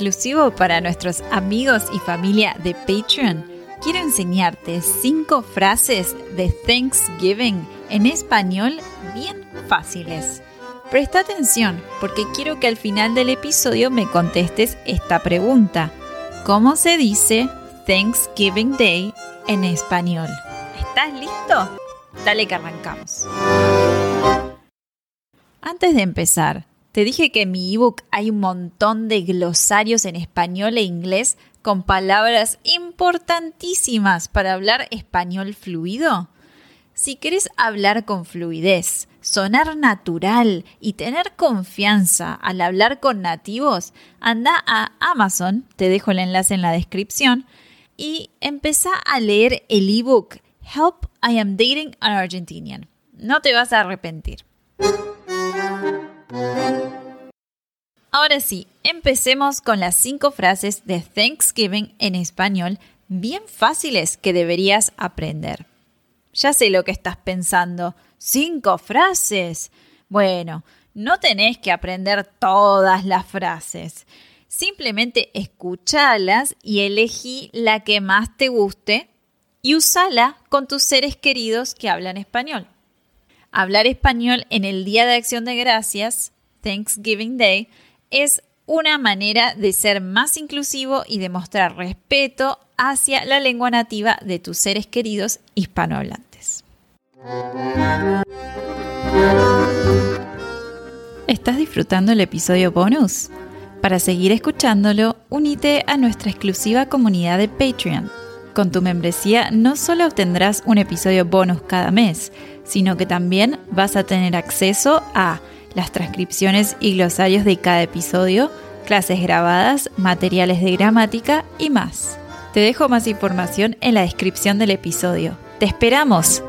exclusivo para nuestros amigos y familia de Patreon, quiero enseñarte 5 frases de Thanksgiving en español bien fáciles. Presta atención porque quiero que al final del episodio me contestes esta pregunta. ¿Cómo se dice Thanksgiving Day en español? ¿Estás listo? Dale que arrancamos. Antes de empezar, te dije que en mi ebook hay un montón de glosarios en español e inglés con palabras importantísimas para hablar español fluido. Si quieres hablar con fluidez, sonar natural y tener confianza al hablar con nativos, anda a Amazon, te dejo el enlace en la descripción, y empieza a leer el ebook Help I Am Dating an Argentinian. No te vas a arrepentir. Ahora sí, empecemos con las cinco frases de Thanksgiving en español bien fáciles que deberías aprender. Ya sé lo que estás pensando. ¿Cinco frases? Bueno, no tenés que aprender todas las frases. Simplemente escúchalas y elegí la que más te guste y usala con tus seres queridos que hablan español. Hablar español en el Día de Acción de Gracias, Thanksgiving Day, es una manera de ser más inclusivo y de mostrar respeto hacia la lengua nativa de tus seres queridos hispanohablantes. ¿Estás disfrutando el episodio bonus? Para seguir escuchándolo, únete a nuestra exclusiva comunidad de Patreon. Con tu membresía no solo obtendrás un episodio bonus cada mes, sino que también vas a tener acceso a las transcripciones y glosarios de cada episodio, clases grabadas, materiales de gramática y más. Te dejo más información en la descripción del episodio. ¡Te esperamos!